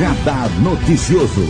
Radar Noticioso.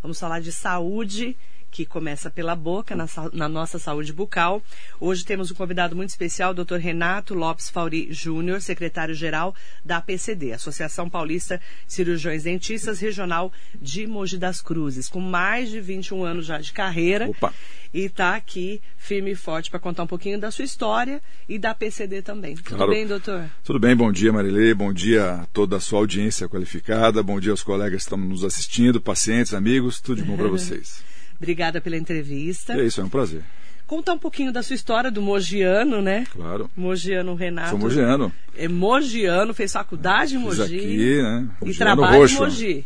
Vamos falar de saúde que começa pela boca, na, na, nossa saúde bucal. Hoje temos um convidado muito especial, o Dr. Renato Lopes Fauri Júnior, secretário-geral da APCD, Associação Paulista Cirurgiões Dentistas Regional de Mogi das Cruzes, com mais de 21 anos já de carreira. Opa. E está aqui firme e forte para contar um pouquinho da sua história e da APCD também. Claro. Tudo bem, doutor? Tudo bem, bom dia, Marilê, bom dia a toda a sua audiência qualificada, bom dia aos colegas que estão nos assistindo, pacientes, amigos, tudo de bom para vocês. Obrigada pela entrevista. É isso, é um prazer. Contar um pouquinho da sua história do Mogiano, né? Claro. Mogiano Renato. Sou Mogiano. É Mogiano, fez faculdade em Mogi. Aqui, né? E Mogiano trabalha Roxo. em Mogi.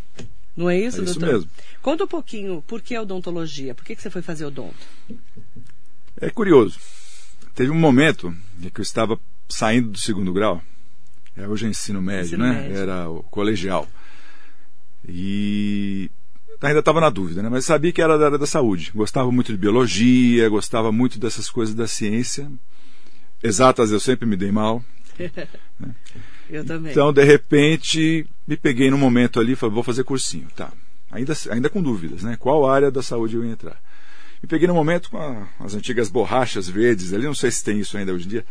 Não é isso, É isso doutor? mesmo. Conta um pouquinho, por que odontologia? Por que, que você foi fazer odonto? É curioso. Teve um momento em que eu estava saindo do segundo grau. É, hoje é ensino médio, Ensino né? médio. Era o colegial. E ainda estava na dúvida, né? Mas sabia que era da área da saúde. Gostava muito de biologia, gostava muito dessas coisas da ciência. Exatas eu sempre me dei mal. Eu também. Então, de repente, me peguei num momento ali e falei, vou fazer cursinho. Tá. Ainda, ainda com dúvidas, né? Qual área da saúde eu ia entrar? Me peguei num momento com a- as antigas borrachas verdes ali, não sei se tem isso ainda hoje em dia.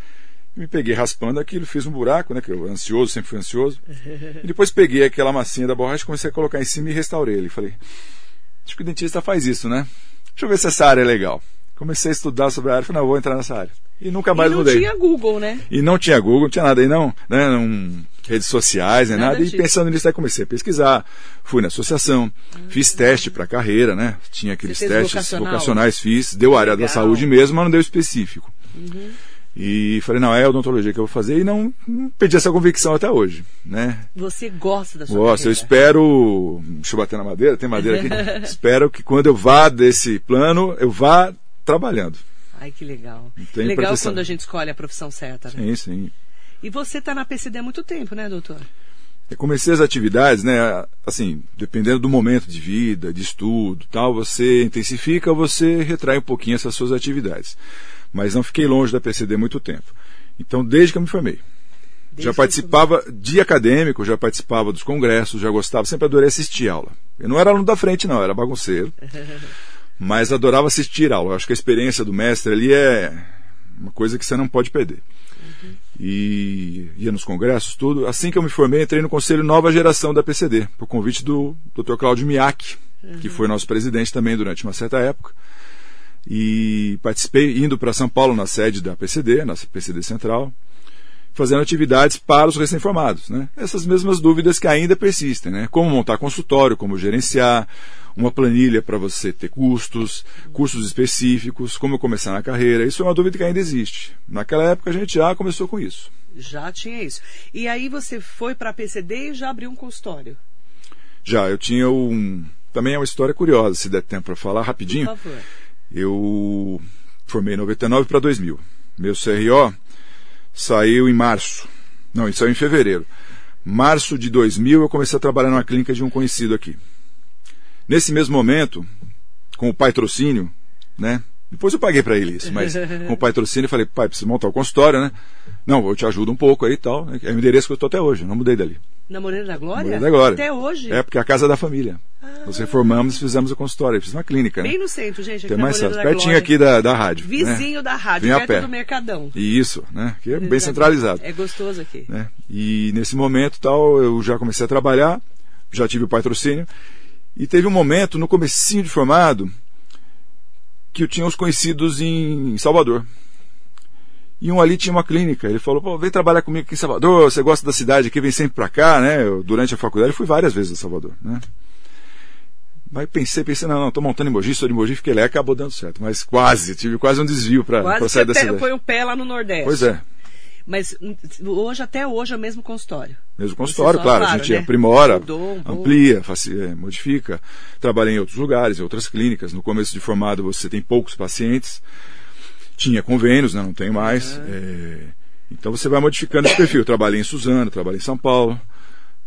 Me peguei raspando aquilo, fiz um buraco, né? Que eu ansioso, sempre fui ansioso. E depois peguei aquela massinha da borracha, comecei a colocar em cima e restaurei ele. Falei, acho que o dentista faz isso, né? Deixa eu ver se essa área é legal. Comecei a estudar sobre a área, falei, não, vou entrar nessa área. E nunca mais e não mudei. tinha Google, né? E não tinha Google, não tinha nada aí não, né? Não, redes sociais, nem Nada nada. E pensando nisso, aí comecei a pesquisar. Fui na associação, fiz teste para carreira, né? Tinha aqueles testes vocacional? vocacionais, fiz. Deu área da Legal. saúde mesmo, mas não deu específico. E falei, não, é odontologia que eu vou fazer. E não, não perdi essa convicção até hoje, né? Você gosta da sua Gosto, eu carreira. espero. Deixa eu bater na madeira, tem madeira aqui. espero que quando eu vá desse plano, eu vá trabalhando. Ai, que legal. Tem legal quando a gente escolhe a profissão certa, né? Sim, sim. E você está na PCD há muito tempo, né, doutor? Eu comecei as atividades, né? Assim, dependendo do momento de vida, de estudo, tal, você intensifica você retrai um pouquinho essas suas atividades. Mas não fiquei longe da PCD muito tempo. Então, desde que eu me formei. Desde já participava de acadêmico, já participava dos congressos, já gostava, sempre adorei assistir aula. Eu não era aluno da frente, não, era bagunceiro. mas adorava assistir aula. Eu acho que a experiência do mestre ali é uma coisa que você não pode perder. E ia nos congressos, tudo. Assim que eu me formei, entrei no Conselho Nova Geração da PCD, por convite do Dr. Cláudio Miak, que foi nosso presidente também durante uma certa época. E participei indo para São Paulo na sede da PCD, na PCD Central, fazendo atividades para os recém-formados. Né? Essas mesmas dúvidas que ainda persistem. Né? Como montar consultório, como gerenciar, uma planilha para você ter custos, custos específicos, como começar na carreira. Isso é uma dúvida que ainda existe. Naquela época a gente já começou com isso. Já tinha isso. E aí você foi para a PCD e já abriu um consultório. Já, eu tinha um. Também é uma história curiosa, se der tempo para falar rapidinho. Por favor. Eu formei em 99 para 2000. Meu CRO saiu em março. Não, ele saiu em fevereiro. Março de 2000 eu comecei a trabalhar numa clínica de um conhecido aqui. Nesse mesmo momento, com o patrocínio, né? Depois eu paguei para ele isso, mas com o patrocínio eu falei, pai, preciso montar o consultório, né? Não, eu te ajudo um pouco aí e tal. É o endereço que eu estou até hoje, não mudei dali. Na Moreira da Glória? Moreira da Glória. Até hoje? É, porque é a casa da família. Nós reformamos e fizemos o consultório. Eu fiz uma clínica, Bem né? no centro, gente. Aqui Tem mais da Pertinho aqui da, da rádio. né? Vizinho da rádio, perto pé. do Mercadão. E Isso, né? Que é bem centralizado. É gostoso aqui. né? E nesse momento tal, eu já comecei a trabalhar, já tive o patrocínio, e teve um momento no comecinho de formado que eu tinha uns conhecidos em Salvador. E um ali tinha uma clínica. Ele falou, pô, vem trabalhar comigo aqui em Salvador, você gosta da cidade aqui, vem sempre pra cá, né? Eu, durante a faculdade eu fui várias vezes a Salvador, né? Mas pensei, pensei, não, não, tô montando em Mogi, sou de Mogi, fiquei lá e acabou dando certo. Mas quase, tive quase um desvio Quase sair da cidade. põe o pé lá no Nordeste. Pois é. Mas hoje, até hoje, é o mesmo consultório. Mesmo consultório, só, claro, claro, a gente né? aprimora, um amplia, é, modifica. Trabalhei em outros lugares, em outras clínicas. No começo de formado você tem poucos pacientes. Tinha convênios, né? não tem mais. É, então você vai modificando esse perfil. Trabalhei em Suzano, trabalhei em São Paulo,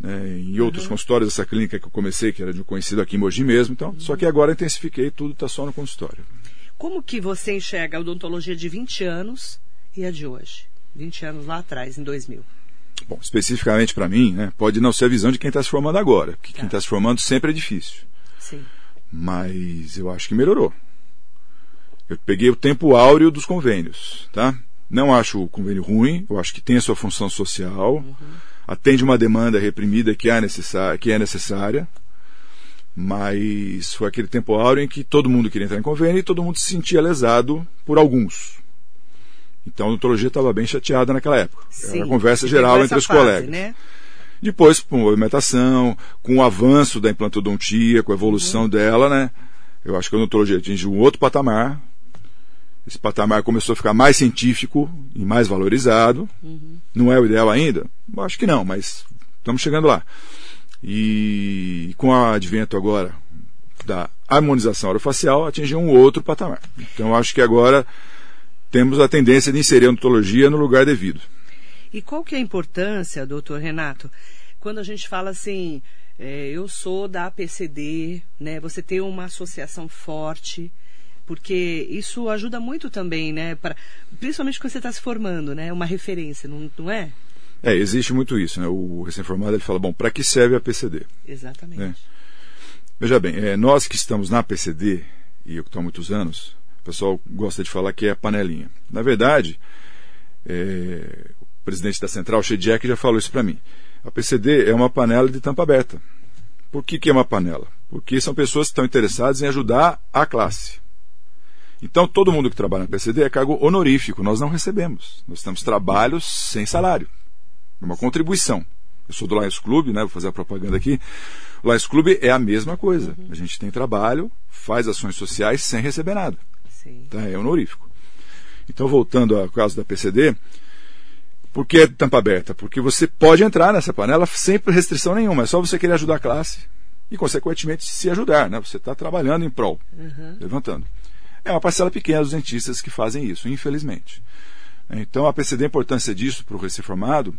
né? em outros consultórios dessa clínica que eu comecei, que era de um conhecido aqui em Mogi mesmo. Então, Só que agora eu intensifiquei, tudo está só no consultório. Como que você enxerga a odontologia de 20 anos e a de hoje? 20 anos lá atrás, em 2000. Bom, especificamente para mim, né, pode não ser a visão de quem está se formando agora, porque Tá. quem está se formando sempre é difícil. Sim. Mas eu acho que melhorou. Eu peguei o tempo áureo dos convênios, tá? Não acho o convênio ruim, eu acho que tem a sua função social, atende uma demanda reprimida que é, necessária, que é necessária, mas foi aquele tempo áureo em que todo mundo queria entrar em convênio e todo mundo se sentia lesado por alguns. Então a odontologia estava bem chateada naquela época. Era Sim. uma conversa E geral entre os fase, colegas. Né? Depois, com movimentação, com o avanço da implantodontia, com a evolução dela, né? Eu acho que a odontologia atingiu um outro patamar. Esse patamar começou a ficar mais científico e mais valorizado. Não é o ideal ainda? Acho que não, mas estamos chegando lá. E com o advento agora da harmonização orofacial, atingiu um outro patamar. Então acho que agora temos a tendência de inserir a odontologia no lugar devido. E qual que é a importância, doutor Renato, quando a gente fala assim, é, eu sou da APCD, né? Você tem uma associação forte, porque isso ajuda muito também, né? Pra, principalmente quando você está se formando, né? Uma referência, não, não é? É, existe muito isso, né? O recém-formado ele fala, bom, para que serve a PCD? Exatamente. É. Veja bem, é, nós que estamos na PCD, e eu que estou há muitos anos, o pessoal gosta de falar que é a panelinha. Na verdade, é, o presidente da central, Shediak, já falou isso para mim. A PCD é uma panela de tampa aberta. Por que, que é uma panela? Porque são pessoas que estão interessadas em ajudar a classe. Então, todo mundo que trabalha na PCD é cargo honorífico, nós não recebemos. Nós temos trabalhos sem salário. É uma contribuição. Eu sou do Lions Club, né? Vou fazer a propaganda aqui. O Lions Club é a mesma coisa. A gente tem trabalho, faz ações sociais sem receber nada. Sim. Tá? É honorífico. Então, voltando ao caso da PCD, por que é tampa aberta? Porque você pode entrar nessa panela sem restrição nenhuma. É só você querer ajudar a classe e, consequentemente, se ajudar. Né? Você está trabalhando em prol, Uhum. levantando. É uma parcela pequena dos dentistas que fazem isso, infelizmente. Então, a PCD, a importância disso para o recém-formado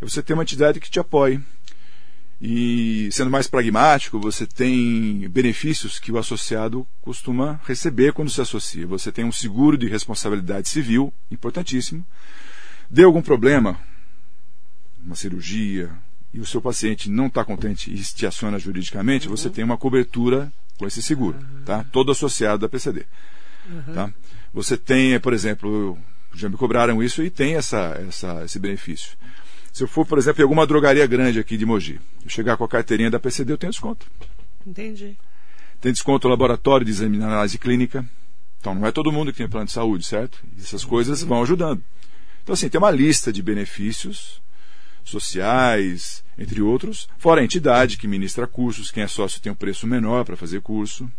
é você ter uma entidade que te apoie. E, sendo mais pragmático, você tem benefícios que o associado costuma receber quando se associa. Você tem um seguro de responsabilidade civil, importantíssimo. Deu algum problema, uma cirurgia, e o seu paciente não está contente e te aciona juridicamente, você tem uma cobertura com esse seguro, tá? todo associado da PCD. Tá? Você tem, por exemplo, já me cobraram isso e tem essa, essa, esse benefício. Se eu for, por exemplo, em alguma drogaria grande aqui de Mogi, eu chegar com a carteirinha da PCD, eu tenho desconto. Entendi. Tem desconto no laboratório de exame análise clínica. Então não é todo mundo que tem plano de saúde, certo? E essas coisas vão ajudando. Então, assim, tem uma lista de benefícios sociais, entre outros, fora a entidade que ministra cursos, quem é sócio tem um preço menor para fazer curso,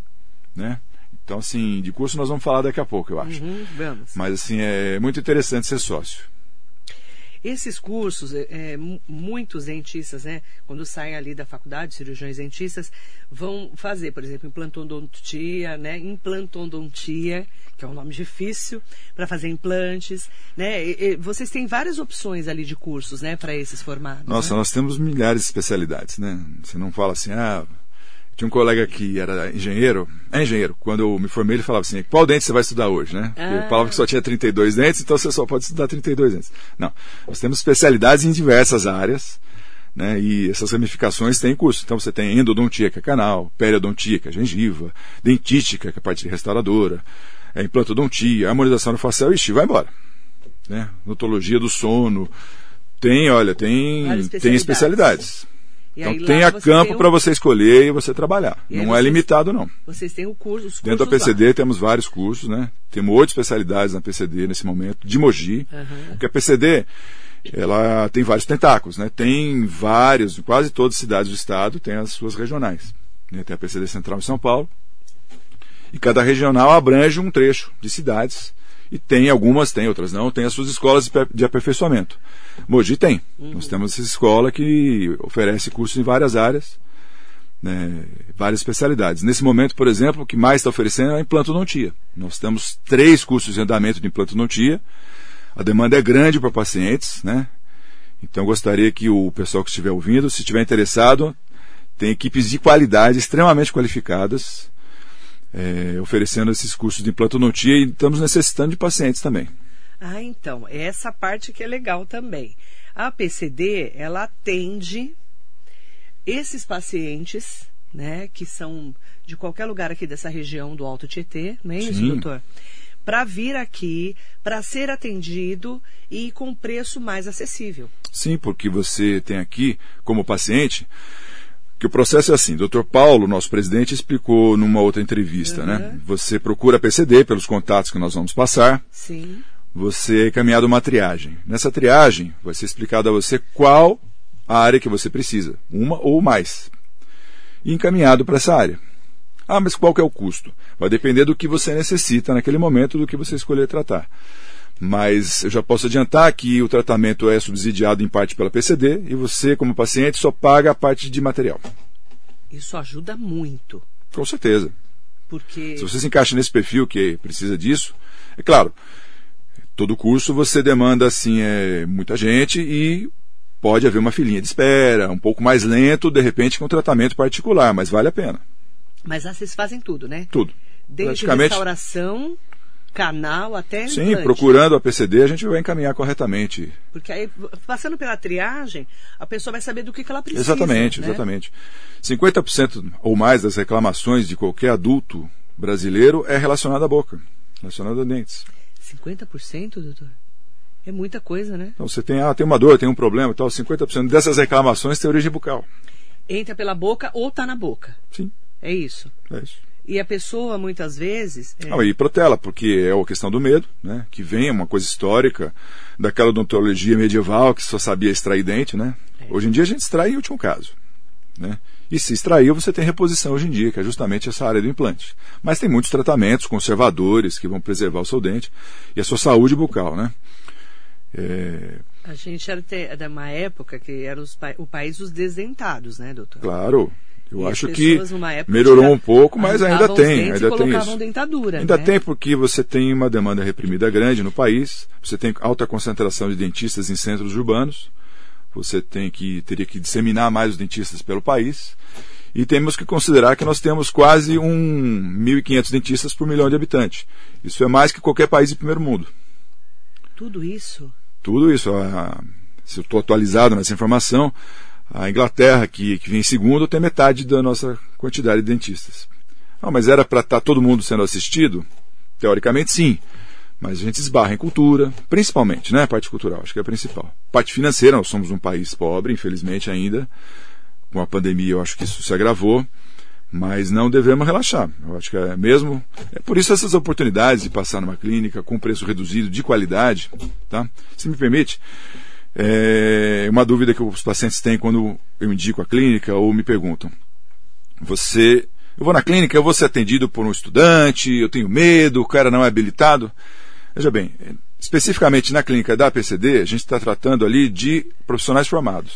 né? Então, assim, de curso nós vamos falar daqui a pouco, eu acho. Uhum, vamos. Mas, assim, é muito interessante ser sócio. Esses cursos, é, é, mu- muitos dentistas, né, quando saem ali da faculdade, cirurgiões dentistas, vão fazer, por exemplo, implantodontia, né, implantodontia, que é um nome difícil, para fazer implantes, né? E- e vocês têm várias opções ali de cursos, né, para esses formados. Nossa, né? nós temos milhares de especialidades, né? Você não fala assim, ah. Tinha um colega que era engenheiro, é engenheiro. Quando eu me formei, ele falava assim: qual dente você vai estudar hoje, né? Ah. Ele falava que só tinha 32 dentes, então você só pode estudar 32 dentes. Não. Nós temos especialidades em diversas áreas, né? E essas ramificações têm curso. Então você tem endodontia, que é canal, periodontia, que é gengiva, dentística, que é a parte restauradora, é implantodontia, harmonização no facial, ixi, vai embora. Né? Notologia do sono. Tem, olha, tem, Várias tem especialidades. E Então tem a campo para você escolher e você trabalhar. E não é vocês- limitado, não. Vocês têm o curso, os Dentro da cursos lá. PCD temos vários cursos, né? Temos oito especialidades na PCD nesse momento, de Mogi. Aham. Porque a PCD, ela tem vários tentáculos, né? Tem vários, quase todas as cidades do estado tem as suas regionais. né? Tem a PCD Central em São Paulo. E cada regional abrange um trecho de cidades. E tem algumas, tem, outras não, tem as suas escolas de pe- de aperfeiçoamento. Mogi tem. Nós temos essa escola que oferece cursos em várias áreas, né, várias especialidades. Nesse momento, por exemplo, o que mais está oferecendo é implantodontia. Nós temos três cursos em andamento de implantodontia. A demanda é grande para pacientes, né? Então gostaria que o pessoal que estiver ouvindo, se estiver interessado, tem equipes de qualidade extremamente qualificadas, é, oferecendo esses cursos de implantodontia e estamos necessitando de pacientes também. Ah, então, essa parte que é legal também. A PCD, ela atende esses pacientes, né, que são de qualquer lugar aqui dessa região do Alto Tietê, não é isso, Sim. doutor? Para vir aqui, para ser atendido e com preço mais acessível. Sim, porque você tem aqui, como paciente, que o processo é assim. Dr. Paulo, nosso presidente, explicou numa outra entrevista, né? Você procura a PCD pelos contatos que nós vamos passar. Sim. Você é encaminhado uma triagem. Nessa triagem, vai ser explicado a você qual a área que você precisa, uma ou mais. E encaminhado para essa área. Ah, mas qual que é o custo? Vai depender do que você necessita naquele momento, do que você escolher tratar. Mas eu já posso adiantar que o tratamento é subsidiado em parte pela PCD e você, como paciente, só paga a parte de material. Isso ajuda muito. Com certeza. Porque. Se você se encaixa nesse perfil que precisa disso, é claro, todo curso você demanda assim é, muita gente e pode haver uma filinha de espera, um pouco mais lento, de repente, com um tratamento particular, mas vale a pena. Mas lá vocês fazem tudo, né? Tudo. Desde Praticamente- restauração, canal até Sim, implante. procurando a PCD, a gente vai encaminhar corretamente. Porque aí, passando pela triagem, a pessoa vai saber do que, que ela precisa. Exatamente, né? exatamente. 50% ou mais das reclamações de qualquer adulto brasileiro é relacionado à boca, relacionado a dentes. 50%, doutor? É muita coisa, né? Então você tem, ah, tem uma dor, tem um problema e tal, 50% dessas reclamações tem origem bucal. Entra pela boca ou tá na boca. Sim, É isso. é isso. E a pessoa, muitas vezes. é, Não, e protela, porque é a questão do medo, né? Que vem uma coisa histórica daquela odontologia medieval que só sabia extrair dente, né? Hoje em dia a gente extrai em último caso, né? E se extraiu, você tem reposição hoje em dia, que é justamente essa área do implante. Mas tem muitos tratamentos conservadores que vão preservar o seu dente e a sua saúde bucal, né? É, A gente era de uma época que era pa- o país dos desdentados, né, doutor? claro, eu E acho pessoas, que melhorou um pouco, mas ainda tem, ainda tem isso. dentadura. Ainda né? tem porque você tem uma demanda reprimida grande no país, você tem alta concentração de dentistas em centros urbanos, você tem que teria que disseminar mais os dentistas pelo país. E temos que considerar que nós temos quase um 1.500 dentistas por milhão de habitantes. Isso é mais que qualquer país de primeiro mundo. Tudo isso. Tudo isso, a- se eu estou atualizado nessa informação, a Inglaterra, que, que vem em segundo, tem metade da nossa quantidade de dentistas. Ah, mas era para estar todo mundo sendo assistido? Teoricamente, sim. Mas a gente esbarra em cultura, principalmente, né? A parte cultural, acho que é a principal. Parte financeira, nós somos um país pobre, infelizmente ainda. Com a pandemia, eu acho que isso se agravou. Mas não devemos relaxar. Eu acho que é mesmo. É por isso essas oportunidades de passar numa clínica com preço reduzido, de qualidade, tá? Se me permite, é uma dúvida que os pacientes têm quando eu indico a clínica ou me perguntam. Você, eu vou na clínica, eu vou ser atendido por um estudante, eu tenho medo, o cara não é habilitado. Veja bem, especificamente na clínica da PCD, a gente está tratando ali de profissionais formados.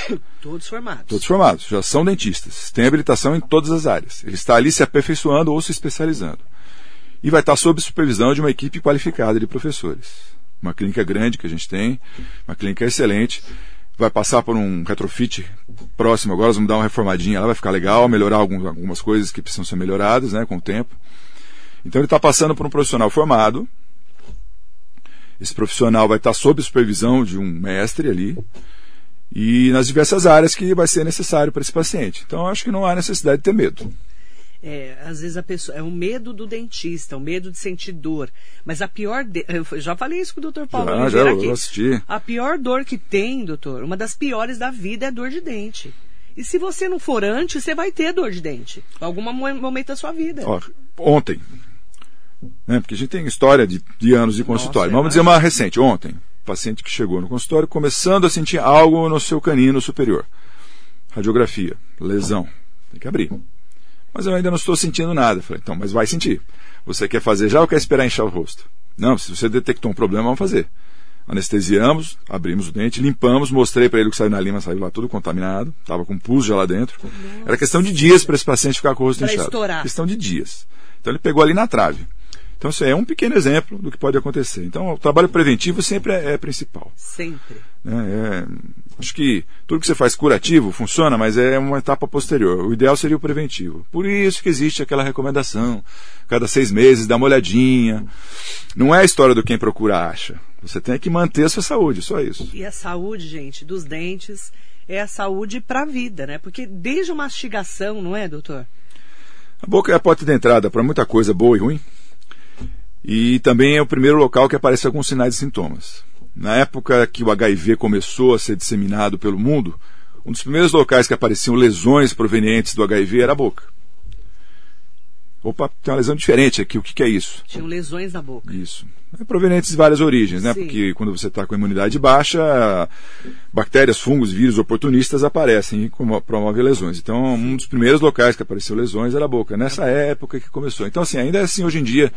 Todos formados. Todos formados, já são dentistas, têm habilitação em todas as áreas. Ele está ali se aperfeiçoando ou se especializando. E vai estar sob supervisão de uma equipe qualificada de professores. Uma clínica grande que a gente tem, uma clínica excelente. Vai passar por um retrofit próximo agora, vamos dar uma reformadinha lá, vai ficar legal, melhorar algum- algumas coisas que precisam ser melhoradas né, com o tempo. Então ele está passando por um profissional formado. Esse profissional vai estar sob supervisão de um mestre ali e nas diversas áreas que vai ser necessário para esse paciente. Então, acho que não há necessidade de ter medo. É, às vezes a pessoa. É o medo do dentista, o medo de sentir dor. Mas a pior. De, eu já falei isso com o doutor Paulo Já, já, Oliveira eu aqui. assisti. A pior dor que tem, doutor, uma das piores da vida é a dor de dente. E se você não for antes, você vai ter dor de dente. Em algum mo- momento da sua vida. Ó, ontem, né, porque a gente tem história de, de anos de consultório. Nossa, Vamos dizer uma recente. Ontem, paciente que chegou no consultório começando a sentir algo no seu canino superior. Radiografia, lesão. Tem que abrir. Mas eu ainda não estou sentindo nada. Falei, então, mas vai sentir. Você quer fazer já ou quer esperar inchar o rosto? Não, se você detectou um problema, vamos fazer. Anestesiamos, abrimos o dente, limpamos, mostrei para ele o que saiu na lima, saiu lá tudo contaminado, estava com pus já lá dentro. Era questão de dias para esse paciente ficar com o rosto Pra inchado. estourar. Questão de dias. Então ele pegou ali na trave. Então isso é um pequeno exemplo do que pode acontecer. Então o trabalho preventivo sempre é, é principal. Sempre. né? É, acho que tudo que você faz curativo funciona, mas é uma etapa posterior. O ideal seria o preventivo. Por isso que existe aquela recomendação, cada seis meses dá uma olhadinha. Não é a história do quem procura acha. Você tem que manter a sua saúde, só isso. E a saúde, gente, dos dentes é a saúde para a vida, né? Porque desde a mastigação, não é, doutor? A boca é a porta de entrada para muita coisa boa e ruim. E também é o primeiro local que aparece alguns sinais e sintomas. Na época que o HIV começou a ser disseminado pelo mundo, um dos primeiros locais que apareciam lesões provenientes do HIV era a boca. Opa, tem uma lesão diferente aqui, o que, que é isso? Tinham lesões na boca. Isso. É provenientes de várias origens, né? Sim. Porque quando você está com a imunidade baixa, bactérias, fungos, vírus oportunistas aparecem e como- promovem lesões. Então, um dos primeiros locais que apareceu lesões era a boca. Nessa época que começou. Então, assim, ainda é assim hoje em dia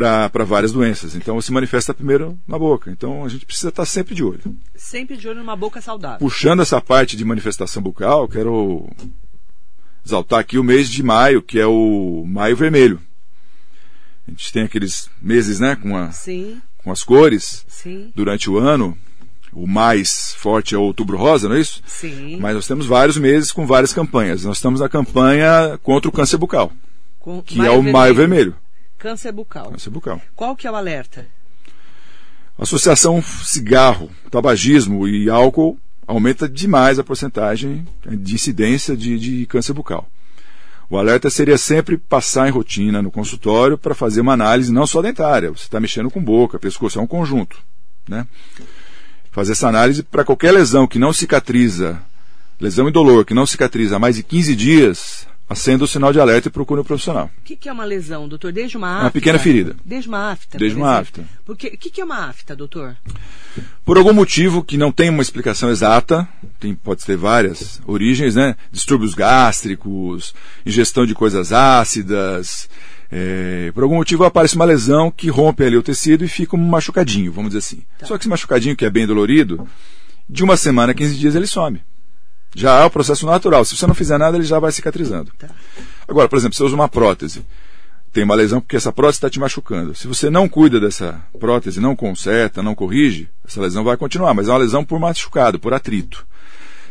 para várias doenças. Então, se manifesta primeiro na boca. Então, a gente precisa estar sempre de olho. Sempre de olho numa boca saudável. Puxando essa parte de manifestação bucal, quero exaltar aqui o mês de maio, que é o Maio Vermelho. A gente tem aqueles meses, né, com, a, com as cores sim, durante o ano. O mais forte é o Outubro Rosa, não é isso? sim. Mas nós temos vários meses com várias campanhas. Nós estamos na campanha contra o câncer bucal, Com- que é o Maio Vermelho. Câncer bucal. Câncer bucal. Qual que é o alerta? Associação cigarro, tabagismo e álcool aumenta demais a porcentagem de incidência de, de câncer bucal. O alerta seria sempre passar em rotina no consultório para fazer uma análise não só dentária, você está mexendo com boca, pescoço, é um conjunto. Né? Fazer essa análise para qualquer lesão que não cicatriza, lesão indolor que não cicatriza há mais de 15 dias, acenda o sinal de alerta e procure um profissional. O que, que é uma lesão, doutor? Desde uma afta? Uma pequena ferida. Desde uma afta? Desde por uma afta. Porque, o que, que é uma afta, doutor? Por algum motivo que não tem uma explicação exata, tem, pode ter várias origens, né? Distúrbios gástricos, ingestão de coisas ácidas. é, por algum motivo aparece uma lesão que rompe ali o tecido e fica um machucadinho, vamos dizer assim. Só que esse machucadinho que é bem dolorido, de uma semana a 15 dias ele some. Já é o processo natural. Se você não fizer nada, ele já vai cicatrizando. Tá. Agora, por exemplo, você usa uma prótese. Tem uma lesão porque essa prótese está te machucando. Se você não cuida dessa prótese, não conserta, não corrige, essa lesão vai continuar, mas é uma lesão por machucado, por atrito.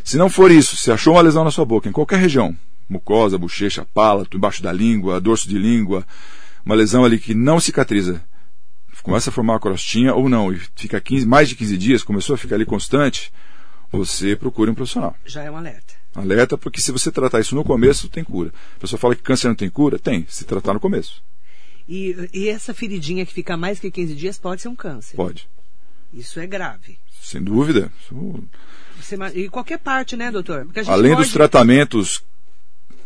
Se não for isso, se achou uma lesão na sua boca, em qualquer região, mucosa, bochecha, palato, embaixo da língua, dorso de língua, uma lesão ali que não cicatriza, começa a formar uma crostinha ou não, e fica 15, mais de 15 dias, começou a ficar ali constante, você procure um profissional. Já é um alerta. Alerta, porque se você tratar isso no começo, tem cura. A pessoa fala que câncer não tem cura? Tem, se tratar no começo. E, e essa feridinha que fica mais que 15 dias pode ser um câncer. Pode. Isso é grave. Sem dúvida. Isso- e qualquer parte, né, doutor? Além pode... dos tratamentos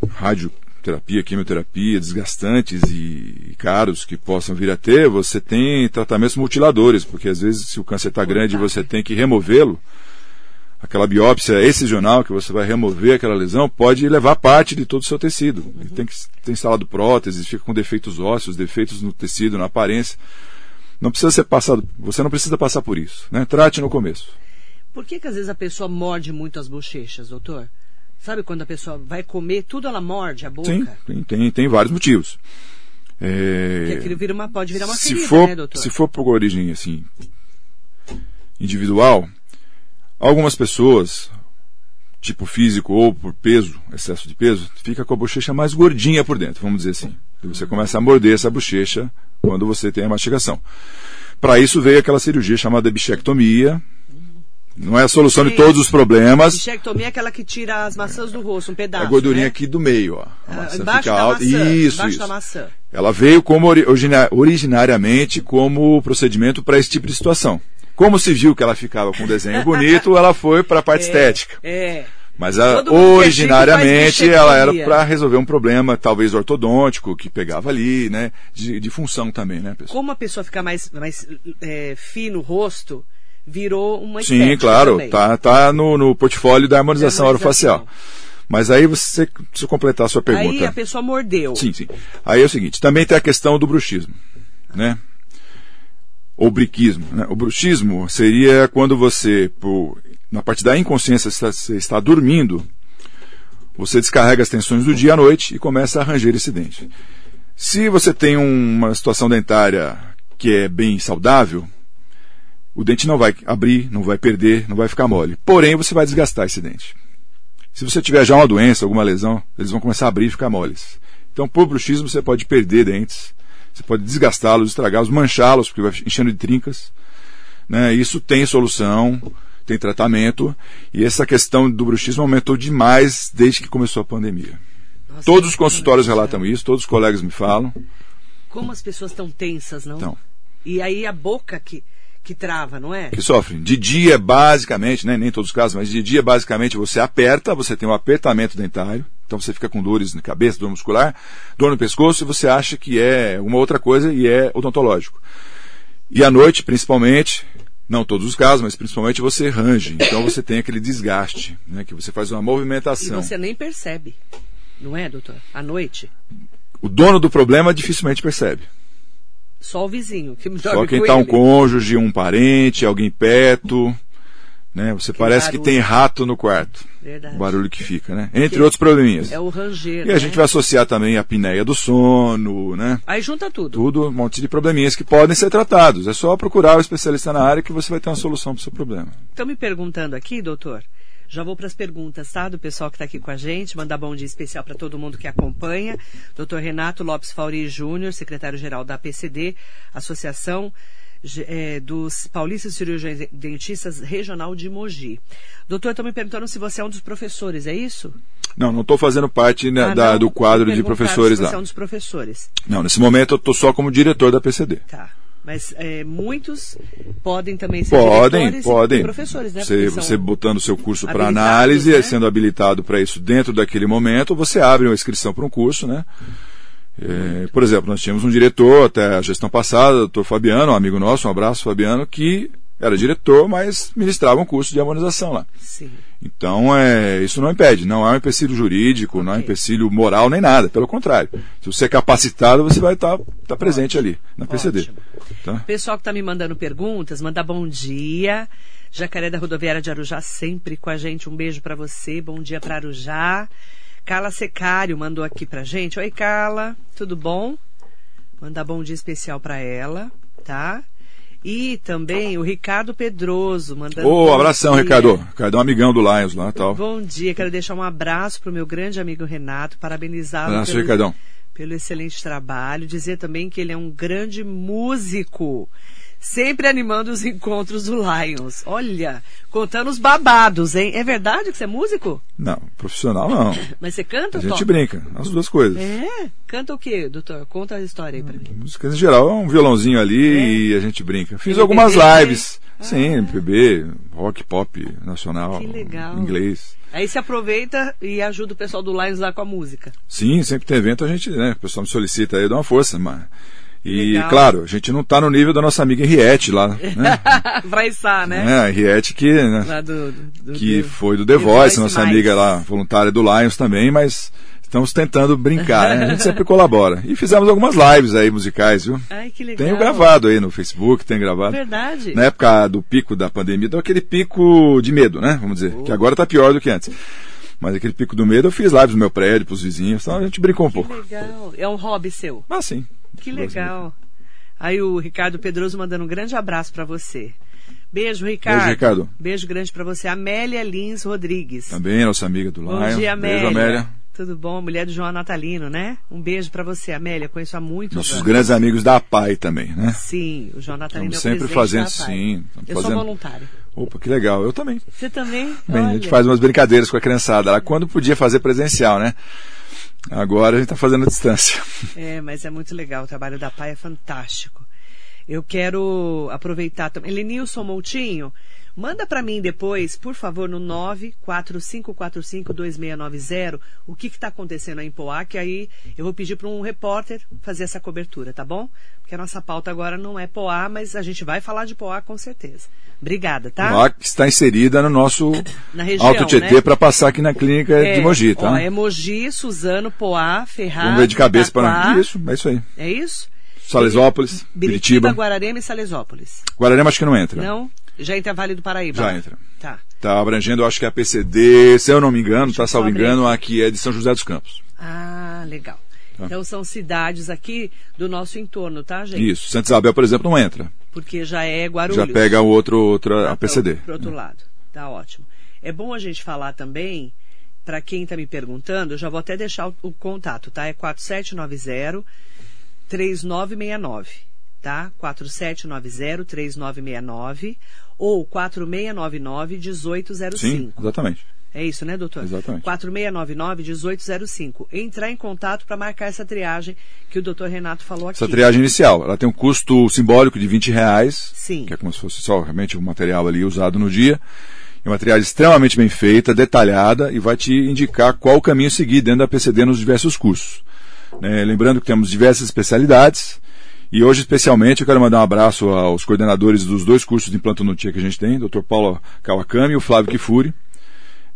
radioterapia, quimioterapia, desgastantes e caros que possam vir a ter, você tem tratamentos mutiladores, porque às vezes se o câncer está grande e você tem que removê-lo, aquela biópsia excisional que você vai remover aquela lesão pode levar parte de todo o seu tecido. E tem que ter instalado próteses, fica com defeitos ósseos, defeitos no tecido, na aparência. Não precisa ser passado, você não precisa passar por isso, né? Trate no começo. Por que, que às vezes a pessoa morde muito as bochechas, doutor? Sabe quando a pessoa vai comer, tudo ela morde a boca? Sim, tem, tem, tem vários motivos. É, aquilo vira uma, pode virar uma se ferida, for, né, doutor? se for por origem assim individual, algumas pessoas, tipo físico ou por peso, excesso de peso, fica com a bochecha mais gordinha por dentro, vamos dizer assim. E você começa a morder essa bochecha quando você tem a mastigação. Para isso veio aquela cirurgia chamada bichectomia. Não é a solução de todos os problemas. Bichectomia é aquela que tira as maçãs do rosto, um É pedaço, a gordurinha né? aqui do meio, ó. A Ah, maçã embaixo fica da alta. maçã. Isso, isso. da maçã. Ela veio como ori- origina- originariamente como procedimento para esse tipo de situação. Como se viu que ela ficava com um desenho bonito, ela foi para a parte estética. É. Mas a- é originariamente ela era para resolver um problema, talvez ortodôntico, que pegava ali, né? De, de função também, né? Como a pessoa fica mais, mais é, fino o rosto, virou uma Sim, claro, também. tá, tá no, no portfólio da harmonização Da orofacial. harmonização. Mas aí você, se eu completar a sua pergunta. Aí a pessoa mordeu. Sim, sim. Aí é o seguinte, também tem a questão do bruxismo, né? Ou briquismo. Né? O bruxismo seria quando você, por, na parte da inconsciência, está, você está dormindo, você descarrega as tensões do dia à noite e começa a ranger esse dente. Se você tem uma situação dentária que é bem saudável, o dente não vai abrir, não vai perder, não vai ficar mole. Porém, você vai desgastar esse dente. Se você tiver já uma doença, alguma lesão, eles vão começar a abrir e ficar moles. Então, por bruxismo, você pode perder dentes, você pode desgastá-los, estragá-los, manchá-los, porque vai enchendo de trincas. Né? Isso tem solução, tem tratamento, e essa questão do bruxismo aumentou demais desde que começou a pandemia. Nossa, todos os consultórios relatam isso, todos os colegas me falam. Como as pessoas estão tensas, não? Então. E aí a boca que, que trava, não é? Que sofrem. De dia, basicamente, né, nem todos os casos, mas de dia, basicamente, você aperta, você tem um apertamento dentário, então você fica com dores na cabeça, dor muscular, dor no pescoço, e você acha que é uma outra coisa e é odontológico. E à noite, principalmente, não todos os casos, mas principalmente você range. Então você tem aquele desgaste, né, que você faz uma movimentação. E você nem percebe, não é, doutor? À noite. O dono do problema dificilmente percebe. Só o vizinho que Só quem está um cônjuge, um parente, alguém perto. Né? Você que parece barulho. que tem rato no quarto. Verdade. O barulho que fica, né? Entre que outros probleminhas. É o ranger. E a né? gente vai associar também a apneia do sono, né? Aí junta tudo. Tudo, um monte de probleminhas que podem ser tratados. É só procurar o especialista na área que você vai ter uma solução para o seu problema. Estão me perguntando aqui, doutor, já vou para as perguntas, tá? Do pessoal que está aqui com a gente. Mandar bom dia especial para todo mundo que acompanha. Dr. Renato Lopes Fauri Júnior, secretário-geral da APCD, Associação é, dos Paulistas Cirurgiões Dentistas Regional de Mogi. Doutor, estão me perguntando se você é um dos professores, é isso? Não, não estou fazendo parte né, ah, da, do quadro de professores se lá. Você é um dos professores. Não, nesse momento eu estou só como diretor da PCD. Tá. Mas é, muitos podem também ser podem, podem. professores, né? Você, você botando o seu curso para análise, né? sendo habilitado para isso dentro daquele momento, você abre uma inscrição para um curso, né? É, por exemplo, nós tínhamos um diretor até a gestão passada, o doutor Fabiano, um amigo nosso, um abraço, Fabiano, que era diretor, mas ministrava um curso de harmonização lá. Sim. Então, é, isso não impede, não é um empecilho jurídico, não é um empecilho moral nem nada, pelo contrário. Se você é capacitado, você vai estar tá, tá presente ali, na PCD. Tá? Pessoal que está me mandando perguntas, manda bom dia. Jacaré da Rodoviária de Arujá sempre com a gente. Um beijo para você, bom dia para Arujá. Carla Secário mandou aqui pra gente. Oi, Carla, tudo bom? Mandar bom dia especial para ela, tá? E também o Ricardo Pedroso mandando. Ô, oh, abração, dia. Ricardo. Ricardo é um amigão do Lions lá tal. Bom dia, quero deixar um abraço pro meu grande amigo Renato, parabenizá-lo abraço, pelo, Ricardão. pelo excelente trabalho. Dizer também que ele é um grande músico sempre animando os encontros do Lions. Olha, contando os babados, hein? É verdade que você é músico? Não, profissional não. Mas você canta ou A gente brinca, as duas coisas. É? Canta o quê, doutor? Conta a história aí pra mim. Música em geral, é um violãozinho ali é. e a gente brinca. Fiz MPB, algumas lives. Ah. Sim, MPB, rock, pop, nacional, que legal. inglês. Aí você aproveita e ajuda o pessoal do Lions lá com a música. Sim, sempre tem evento, a gente, né? O pessoal me solicita aí, dá uma força, mas e, Legal. claro, a gente não está no nível da nossa amiga Henriette lá, né? Vraissá, né? É, Henriette que, né? Do, do, que do, foi do The Voice, nossa mais. amiga lá, voluntária do Lions também, mas estamos tentando brincar, né? A gente sempre colabora. E fizemos algumas lives aí musicais, viu? Ai, que legal. Tenho gravado aí no Facebook, tem gravado. Verdade. Na época do pico da pandemia, deu aquele pico de medo, né? Vamos dizer, oh. que agora está pior do que antes. Mas aquele pico do medo eu fiz lives no meu prédio, pros vizinhos, então a gente brincou um que pouco. legal. É um hobby seu? Ah, sim. Que legal. Aí o Ricardo Pedroso mandando um grande abraço para você. Beijo, Ricardo. Beijo, Ricardo. Beijo grande para você. Amélia Lins Rodrigues. Também, nossa amiga do Lion. Bom dia, Amélia. Beijo, Amélia. Tudo bom? Mulher do João Natalino, né? Um beijo para você, Amélia. Conheço há muito Nossos anos. grandes amigos da APAI também, né? Sim, o João Natalino Estamos é sempre fazendo, sim. Eu fazendo... sou voluntário. Opa, que legal. Eu também. Você também? Bem, Olha. a gente faz umas brincadeiras com a criançada lá, quando podia fazer presencial, né? Agora a gente está fazendo a distância. É, mas é muito legal. O trabalho da PAI é fantástico. Eu quero aproveitar também. Lenilson Moutinho, manda para mim depois, por favor, no 945452690, o que está acontecendo aí em Poá, que aí eu vou pedir para um repórter fazer essa cobertura, tá bom? Porque a nossa pauta agora não é Poá, mas a gente vai falar de Poá com certeza. Obrigada, tá? Poá que está inserida no nosso na região, Alto Tietê né? para passar aqui na clínica é, de Mogi, tá? Ó, é Mogi, Suzano, Poá, Ferraz, Vamos ver de cabeça para Isso, é isso aí. É isso? Salesópolis, Biritiba, Guararema e Salesópolis. Guararema acho que não entra. Não? Já entra Vale do Paraíba? Já entra. Tá. Tá abrangendo, acho que é a PCD, se eu não me engano, tá salvo engano, aqui é de São José dos Campos. Ah, legal. Tá. Então são cidades aqui do nosso entorno, tá, gente? Isso. Santa Isabel, por exemplo, não entra. Porque já é Guarulhos. Já pega o outro, outra, ah, a PCD. Pro, pro outro lado. Tá ótimo. É bom a gente falar também, para quem está me perguntando, eu já vou até deixar o, o contato, tá? É 4790 3969. Tá? 4790-3969 ou 4699-1805. Sim, exatamente. É isso, né, doutor? Exatamente. 4699-1805. Entrar em contato para marcar essa triagem que o doutor Renato falou aqui. Essa triagem inicial, ela tem um custo simbólico de 20 reais, Sim. que é como se fosse só realmente o material ali usado no dia. É uma triagem extremamente bem feita, detalhada e vai te indicar qual o caminho seguir dentro da PCD nos diversos cursos. Né, lembrando que temos diversas especialidades e hoje especialmente eu quero mandar um abraço aos coordenadores dos dois cursos de implantodontia que a gente tem, Dr. Paulo Kawakami e o Flávio Kifuri.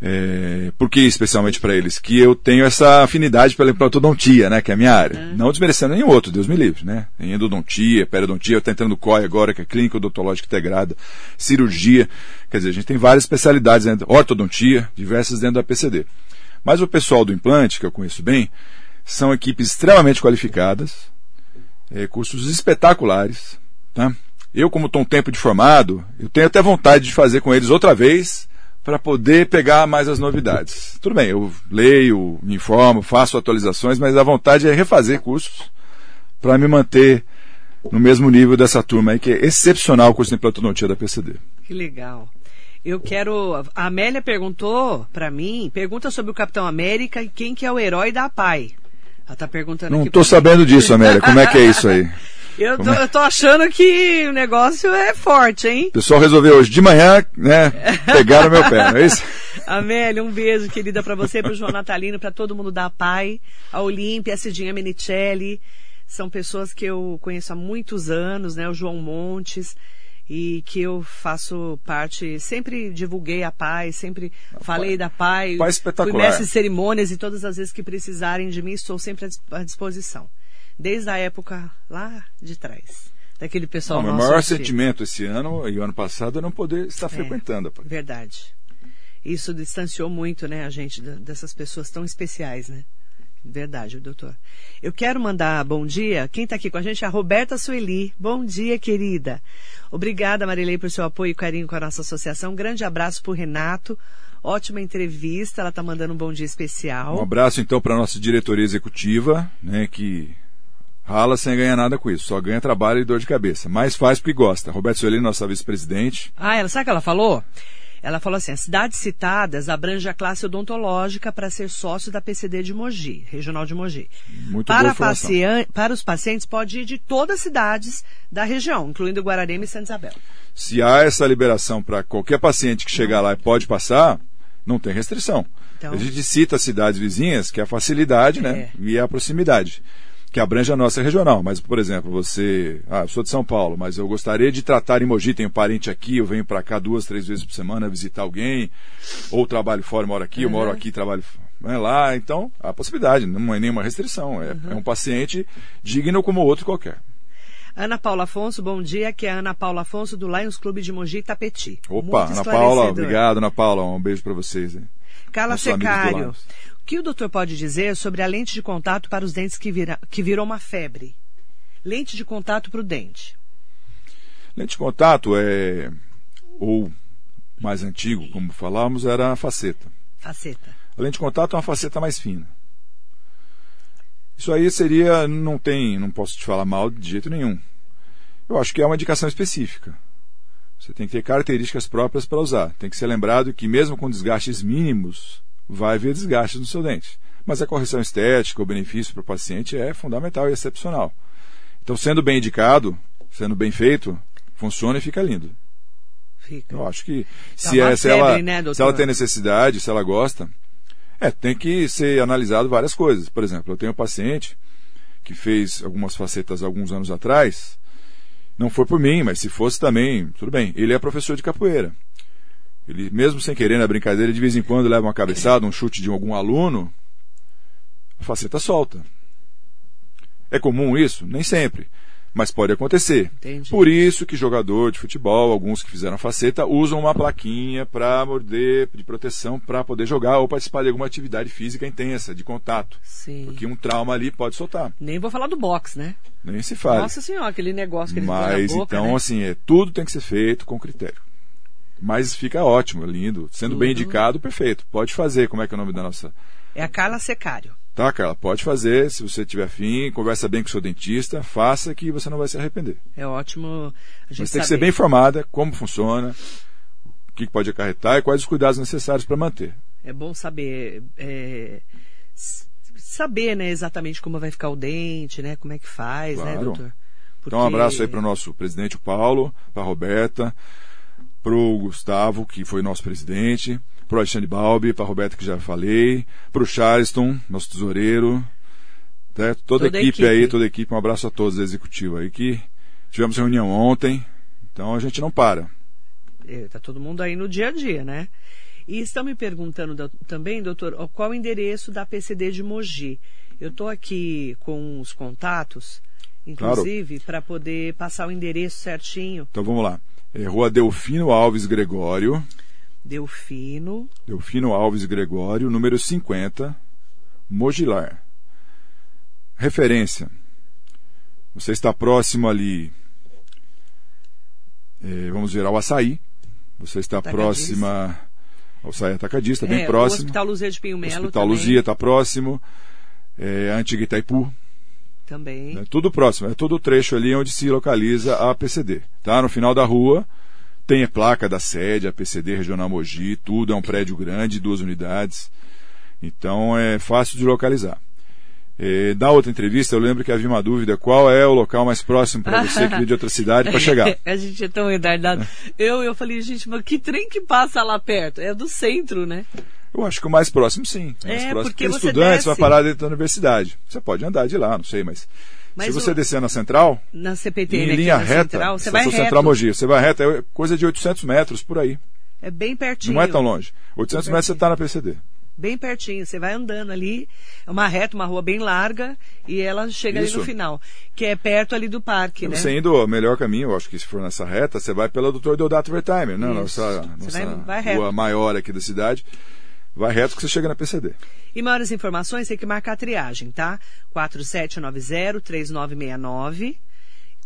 É, por que especialmente para eles? Que eu tenho essa afinidade pela implantodontia, né, que é a minha área. Não desmerecendo nenhum outro, Deus me livre, né? Em endodontia, periodontia, eu estou entrando no COI agora, que é Clínica Odontológica Integrada, cirurgia. Quer dizer, a gente tem várias especialidades dentro, ortodontia, diversas dentro da PCD. Mas o pessoal do implante, que eu conheço bem, são equipes extremamente qualificadas, é, cursos espetaculares, tá? Eu, como estou um tempo de formado, eu tenho até vontade de fazer com eles outra vez, para poder pegar mais as novidades. Tudo bem, eu leio, me informo, faço atualizações, mas a vontade é refazer cursos para me manter no mesmo nível dessa turma aí, que é excepcional o curso de implantodontia da PCD. Que legal. Eu quero. A Amélia perguntou para mim, pergunta sobre o Capitão América e quem que é o herói da PAI. Ela tá perguntando Não estou sabendo disso, Amélia. Como é que é isso aí? Eu tô, eu tô achando que o negócio é forte, hein? O pessoal resolveu hoje de manhã, né, pegar no meu pé, não é isso? Amélia, um beijo, querida, para você, pro João Natalino, para todo mundo da PAI, a Olímpia, a Cidinha Menicelli. São pessoas que eu conheço há muitos anos, né? O João Montes. E que eu faço parte, sempre divulguei a PAI, sempre falei da PAI. PAI espetacular. Fui mestre de cerimônias e todas as vezes que precisarem de mim, estou sempre à dis- à disposição. Desde a época lá de trás. Daquele pessoal Não, meu nosso maior antigo. sentimento esse ano e o ano passado é não poder estar frequentando. rapaz. Verdade. Isso distanciou muito, né, a gente da- dessas pessoas tão especiais, né? Verdade, doutor. Eu quero mandar bom dia. Quem está aqui com a gente é a Roberta Sueli. Bom dia, querida. Obrigada, Marilei, por seu apoio e carinho com a nossa associação. Um grande abraço para o Renato. Ótima entrevista. Ela está mandando um bom dia especial. Um abraço então para a nossa diretoria executiva, né, que rala sem ganhar nada com isso, só ganha trabalho e dor de cabeça, mas faz porque gosta. Roberto Sueli, nossa vice-presidente, Ah, ela sabe o que ela falou? Ela falou assim: as cidades citadas abrangem a classe odontológica para ser sócio da PCD de Mogi, regional de Mogi. Muito para, pacian- para os pacientes, pode ir de todas as cidades da região, incluindo Guararema e Santa Isabel. se há essa liberação para qualquer paciente que chegar lá e pode passar, não tem restrição. Então- A gente cita as cidades vizinhas, que é a facilidade, né, É. e a proximidade, que abrange a nossa regional. Mas, por exemplo, você, ah, eu sou de São Paulo, mas eu gostaria de tratar em Mogi, tenho parente aqui, eu venho para cá duas, três vezes por semana visitar alguém, ou trabalho fora, moro aqui, eu moro aqui, trabalho né, lá, então há possibilidade, não é nenhuma restrição, é, é um paciente digno como outro qualquer. Ana Paula Afonso, bom dia, que é a Ana Paula Afonso do Lions Clube de Mogi Tapeti. Opa, Ana Paula, obrigado, Ana Paula, um beijo para vocês. Hein? Carla do Secário, o que o doutor pode dizer sobre a lente de contato para os dentes que, vira, que virou uma febre? Lente de contato para o dente. Lente de contato é, ou mais antigo, como falávamos, era a faceta. Faceta. A lente de contato é uma faceta mais fina. Isso aí seria, não tem, não posso te falar mal de jeito nenhum. Eu acho que é uma indicação específica. Você tem que ter características próprias para usar. Tem que ser lembrado que mesmo com desgastes mínimos, vai haver desgastes no seu dente. Mas a correção estética, o benefício para o paciente é fundamental e excepcional. Então, sendo bem indicado, sendo bem feito, funciona e fica lindo. Fica. Eu acho que Tá se, é, se, febre, ela, né, se ela tem necessidade, se ela gosta, é, tem que ser analisado várias coisas. Por exemplo, eu tenho um paciente que fez algumas facetas alguns anos atrás, não foi por mim, mas se fosse também, tudo bem. Ele é professor de capoeira. Ele, mesmo sem querer na brincadeira, de vez em quando leva uma cabeçada, um chute de algum aluno, a faceta solta. É comum isso? Nem sempre. Mas pode acontecer. Entendi. Por isso que jogador de futebol, alguns que fizeram faceta, usam uma plaquinha para morder, de proteção, para poder jogar ou participar de alguma atividade física intensa, de contato. Sim. Porque um trauma ali pode soltar. Nem vou falar do box, né? Nem se fale. Nossa senhora, aquele negócio que ele Mas na boca, então, né? assim, é, tudo tem que ser feito com critério. Mas fica ótimo, lindo. Sendo bem Tudo. indicado, perfeito. Pode fazer. Como é que é o nome da nossa. É a Carla Secário. Tá, Carla? Pode fazer, se você tiver fim, conversa bem com o seu dentista, faça que você não vai se arrepender. É ótimo a gente Mas tem que saber. ser bem informada como funciona, o que pode acarretar e quais os cuidados necessários para manter. É bom saber é, saber, né, exatamente como vai ficar o dente, né, como é que faz, né, Claro. doutor? Então, um abraço aí para o nosso presidente o Paulo, para a Roberta, para o Gustavo, que foi nosso presidente, para o Alexandre Balbi, para a Roberta, que já falei, para o Charleston, nosso tesoureiro, né? toda, Toda a a equipe, equipe. aí, toda a equipe, um abraço a todos da executiva aí, que tivemos reunião ontem, então a gente não para. É, tá todo mundo aí no dia a dia, né? E estão me perguntando do- também, doutor, qual o endereço da PCD de Mogi. Eu estou aqui com os contatos, inclusive, para poder passar o endereço certinho. Então vamos lá. É, Rua Delfino Alves Gregório, Delfino, Delfino Alves Gregório, número 50, Mogilar. Referência. Você está próximo ali, eh, vamos ver, ao Açaí. Você está próxima ao Açaí Atacadista, bem é, próximo. Hospital Luzia de Pinho Melo Hospital também. Luzia está próximo. A Antiga Itaipu, Também. né, tudo próximo. É todo o trecho ali onde se localiza a PCD. Tá? No final da rua tem a placa da sede, a PCD Regional Mogi, tudo. É um prédio grande, duas unidades. Então é fácil de localizar. Eh, da outra entrevista, eu lembro que havia uma dúvida: qual é o local mais próximo para você que veio de outra cidade para chegar? a gente é tão retardado. Eu, eu falei, gente, mas que trem que passa lá perto? É do centro, né? Eu acho que o mais próximo, sim. O mais É, próximo, porque vai parar dentro da universidade. Você pode andar de lá, não sei, mas. Mas se você o- descer na central, Na CPT, em né, linha na reta, Central, você vai reto. Central Mogi, você vai reta, é coisa de 800 metros por aí. É bem pertinho. Não é tão longe. 800 metros você está na PCD. Bem pertinho. Você vai andando ali. É uma reta, uma rua bem larga. E ela chega ali Isso. no final. Que é perto ali do parque, né? Você indo o melhor caminho, eu acho que se for nessa reta, você vai pela Dr. Deodato Wertheimer, né? Isso. Nossa, Você nossa vai- vai rua maior aqui da cidade. Vai reto que você chega na PCD. E maiores informações, tem que marcar a triagem, tá? 4790-3969,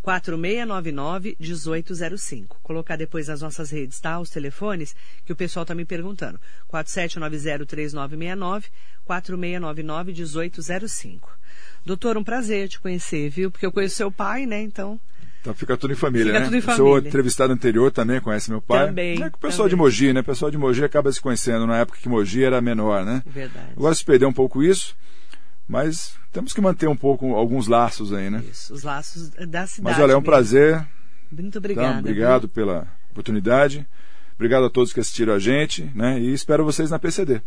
4699-1805. Colocar depois nas nossas redes, tá? Os telefones, que o pessoal tá me perguntando. 4790-3969, 4699-1805. Doutor, um prazer te conhecer, viu? Porque eu conheço seu pai, né? Então, Então fica tudo em família, Fica né? tudo em O seu família. entrevistado anterior também conhece meu pai. Também, É que o pessoal também. de Mogi, né? O pessoal de Mogi acaba se conhecendo na época que Mogi era menor, né? verdade. Agora se perdeu um pouco isso, mas temos que manter um pouco alguns laços aí, né? Isso, os laços da cidade. Mas olha, é um mesmo. prazer. Muito Tá? obrigada. Obrigado viu? pela oportunidade. Obrigado a todos que assistiram a gente, né? E espero vocês na PCD.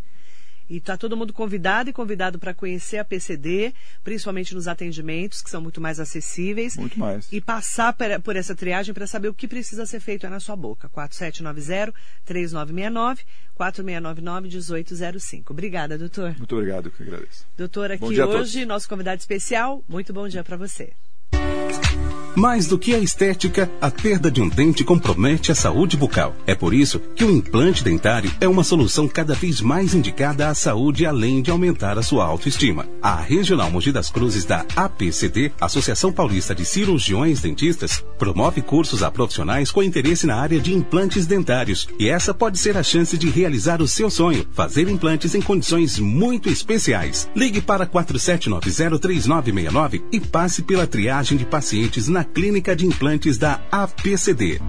E está todo mundo convidado e convidado para conhecer a PCD, principalmente nos atendimentos, que são muito mais acessíveis. Muito mais. E passar por essa triagem para saber o que precisa ser feito aí na sua boca. 4790-3969, 4699-1805. Obrigada, doutor. Muito obrigado, que agradeço. Doutor, aqui hoje, nosso convidado especial. Muito bom dia para você. Mais do que a estética, a perda de um dente compromete a saúde bucal. É por isso que o implante dentário é uma solução cada vez mais indicada à saúde, além de aumentar a sua autoestima. A Regional Mogi das Cruzes da APCD, Associação Paulista de Cirurgiões Dentistas, promove cursos a profissionais com interesse na área de implantes dentários. E essa pode ser a chance de realizar o seu sonho, fazer implantes em condições muito especiais. Ligue para 4790-3969 e passe pela triagem de pacientes na Clínica de Implantes da APCD.